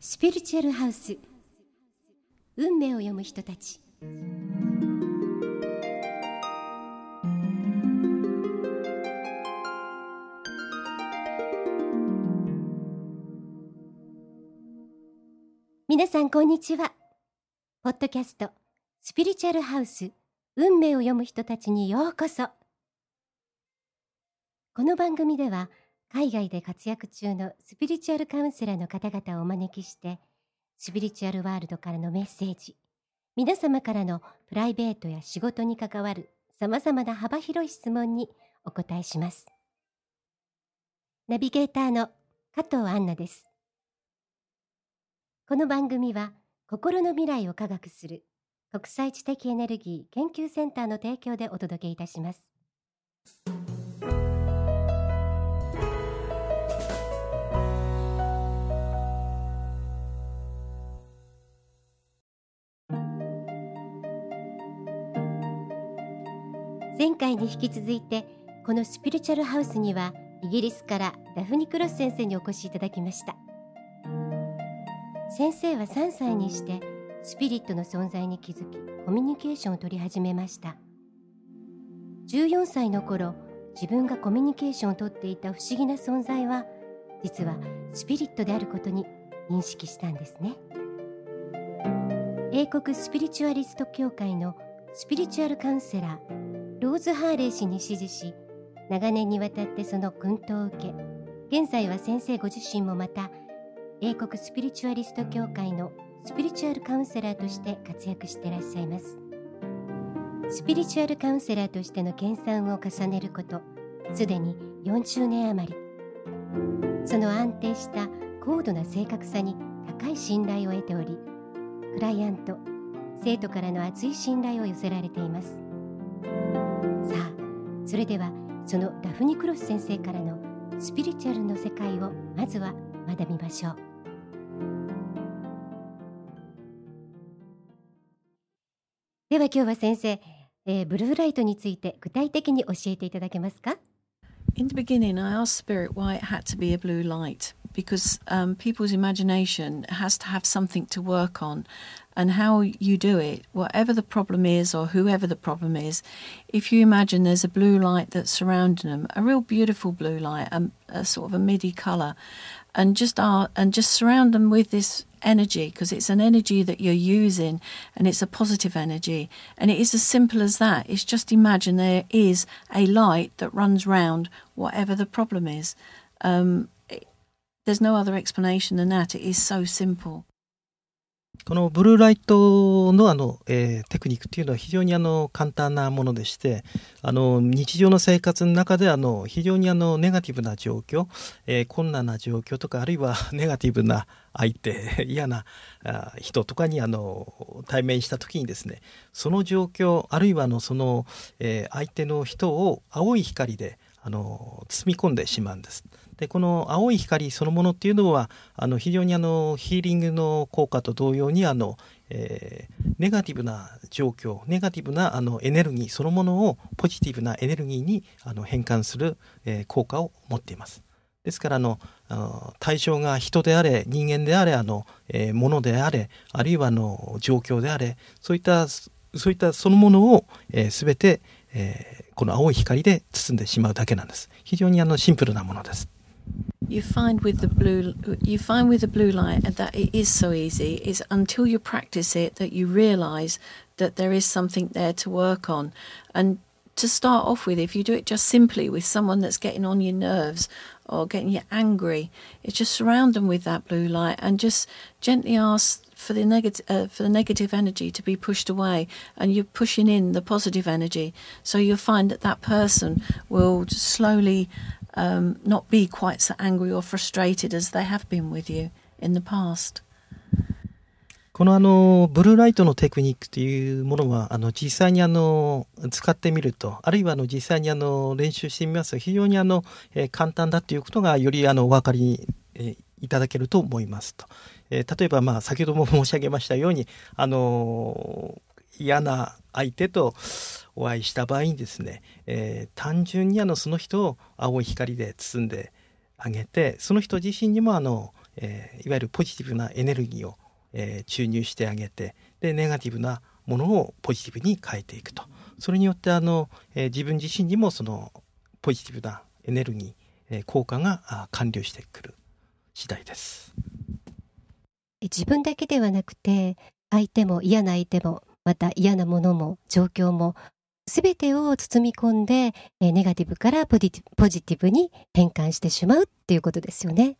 スピリチュアルハウス。運命を読む人たち。皆さんこんにちは。ポッドキャストスピリチュアルハウス。運命を読む人たちにようこそ。この番組では海外で活躍中のスピリチュアルカウンセラーの方々をお招きしてスピリチュアルワールドからのメッセージ皆様からのプライベートや仕事に関わるさまざまな幅広い質問にお答えしますナビゲーターの加藤杏奈ですこの番組は心の未来を科学する国際知的エネルギー研究センターの提供でお届けいたします。前回に引き続いてこのスピリチュアルハウスにはイギリスからダフニ・クロス先生にお越しいただきました。先生は3歳にしてスピリットの存在に気づきコミュニケーションを取り始めました。14歳の頃自分がコミュニケーションをとっていた不思議な存在は実はスピリットであることに認識したんですね。英国スピリチュアリスト協会のスピリチュアルカウンセラーローズ・ハーレー氏に指示し長年にわたってその薫陶を受け現在は先生ご自身もまた英国スピリチュアリスト協会のスピリチュアルカウンセラーとして活躍していらっしゃいます。スピリチュアルカウンセラーとしての研鑽を重ねることすでに40年余り。その安定した高度な正確さに高い信頼を得ておりクライアント生徒からの厚い信頼を寄せられています。それではそのダフニ・クロス先生からのスピリチュアルの世界をまずは学びましょう。では今日は先生、えー、ブルーライトについて具体的に教えていただけますか？In the beginning, I asked Spirit why it had to be a blue light. Because um, people's imagination has to have something to work on. and how you do it, whatever the problem is or whoever the problem is, if you imagine there's a blue light that's surrounding them, a real beautiful blue light, a, a sort of a midi color, and just are and just surround them with this energy because it's an energy that you're using and it's a positive energy. And it is as simple as that. It's just imagine there is a light that runs round whatever the problem is. Um, there's no other explanation than that it is so simple このブルーライトのあの、えー、テクニックっていうのは非常にあの簡単なものでしてあの日常の生活の中であの非常にあのネガティブな状況、えー、困難な状況とかあるいは ネガティブな相手 嫌な人とかにあの対面した時にですねその状況あるいはあのその、えー、相手の人を青い光であの包み込んでしまうんです。でこの青い光そのものっていうのはあの非常にあのヒーリングの効果と同様にあの、えー、ネガティブな状況ネガティブなあのエネルギーそのものをポジティブなエネルギーにあの変換する、えー、効果を持っています。ですからあの対象が人であれ人間であれあの、えー、物であれあるいはあの状況であれそういったそういったそのものを、えー、全て、えー、この青い光で包んでしまうだけなんです。非常にあのシンプルなものです。You find with the blue you find with the blue light that it is so easy. Is until you practice it that you realize that there is something there to work on. And to start off with if you do it just simply with someone that's getting on your nerves or getting you angry it's just surround them with that blue light and just gently ask for the negative uh, for the negative energy to be pushed away. And you're pushing in the positive energy. So you'll find that that person will slowly um, not be quite so angry or frustrated as they have been with you in the past. このあのブルーライトのテクニックというものはあの実際にあの使ってみるとあるいはあの実際にあの練習してみますと非常にあの、えー、簡単だということがよりあのお分かり、えー、いただけると思いますと、えー、例えばまあ先ほども申し上げましたようにあの嫌な相手とお会いした場合にですね、えー、単純にあのその人を青い光で包んであげてその人自身にもあの、えー、いわゆるポジティブなエネルギーを、えー、注入してあげてでネガティブなものをポジティブに変えていくと。それによってあの、えー、自分自身にもそのポジティブなエネルギー、えー、効果が完了してくる次第です。自分だけではなくて相手も嫌な相手もまた嫌なものも状況も全てを包み込んでネガティブからポジティブに変換してしまうっていうことですよね。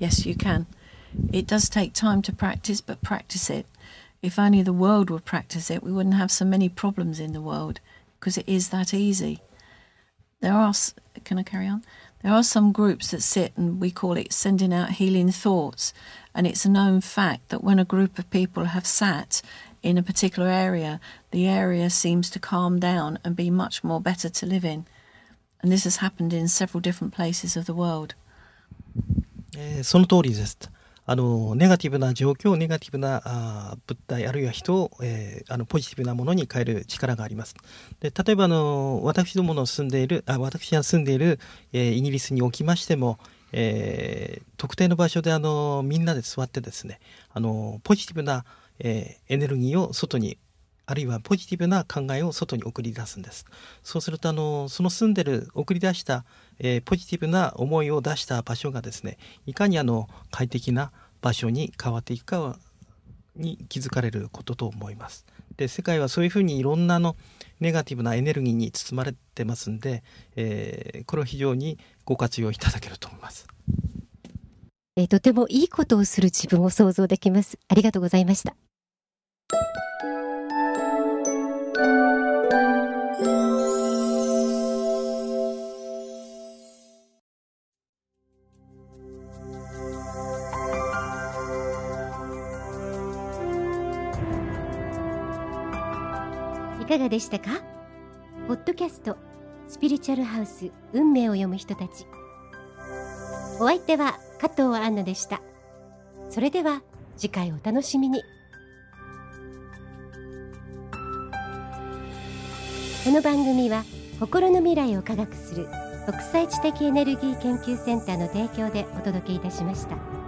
Yes, you can. It does take time to practice, but practice it. If only the world would practice it, we wouldn't have so many problems in the world because it is that easy. There are, can I carry on? There are some groups that sit and we call it sending out healing thoughts. And it's a known fact that when a group of people have sat in a particular area, the area seems to calm down and be much more better to live in. And this has happened in several different places of the world. えー、その通りです。あのネガティブな状況ネガティブなあ物体あるいは人を、えー、あのポジティブなものに変える力があります。で例えばあの私どもの住んでいるあ私が住んでいる、えー、イギリスにおきましても、えー、特定の場所であのみんなで座ってですねあのポジティブな、えー、エネルギーを外にあるいはポジティブな考えを外に送り出すんです。そうするとあのその住んでる送り出した、えー、ポジティブな思いを出した場所がですねいかにあの快適な場所に変わっていくかに気づかれることと思います。で世界はそういうふうにいろんなのネガティブなエネルギーに包まれてますんで、えー、これを非常にご活用いただけると思います。えー、とてもいいことをする自分を想像できます。ありがとうございました。いかがでしたか？ポッドキャストスピリチュアルハウス運命を読む人たち。お相手は加藤杏奈でした。それでは次回お楽しみに。この番組は心の未来を科学する国際知的エネルギー研究センターの提供でお届けいたしました。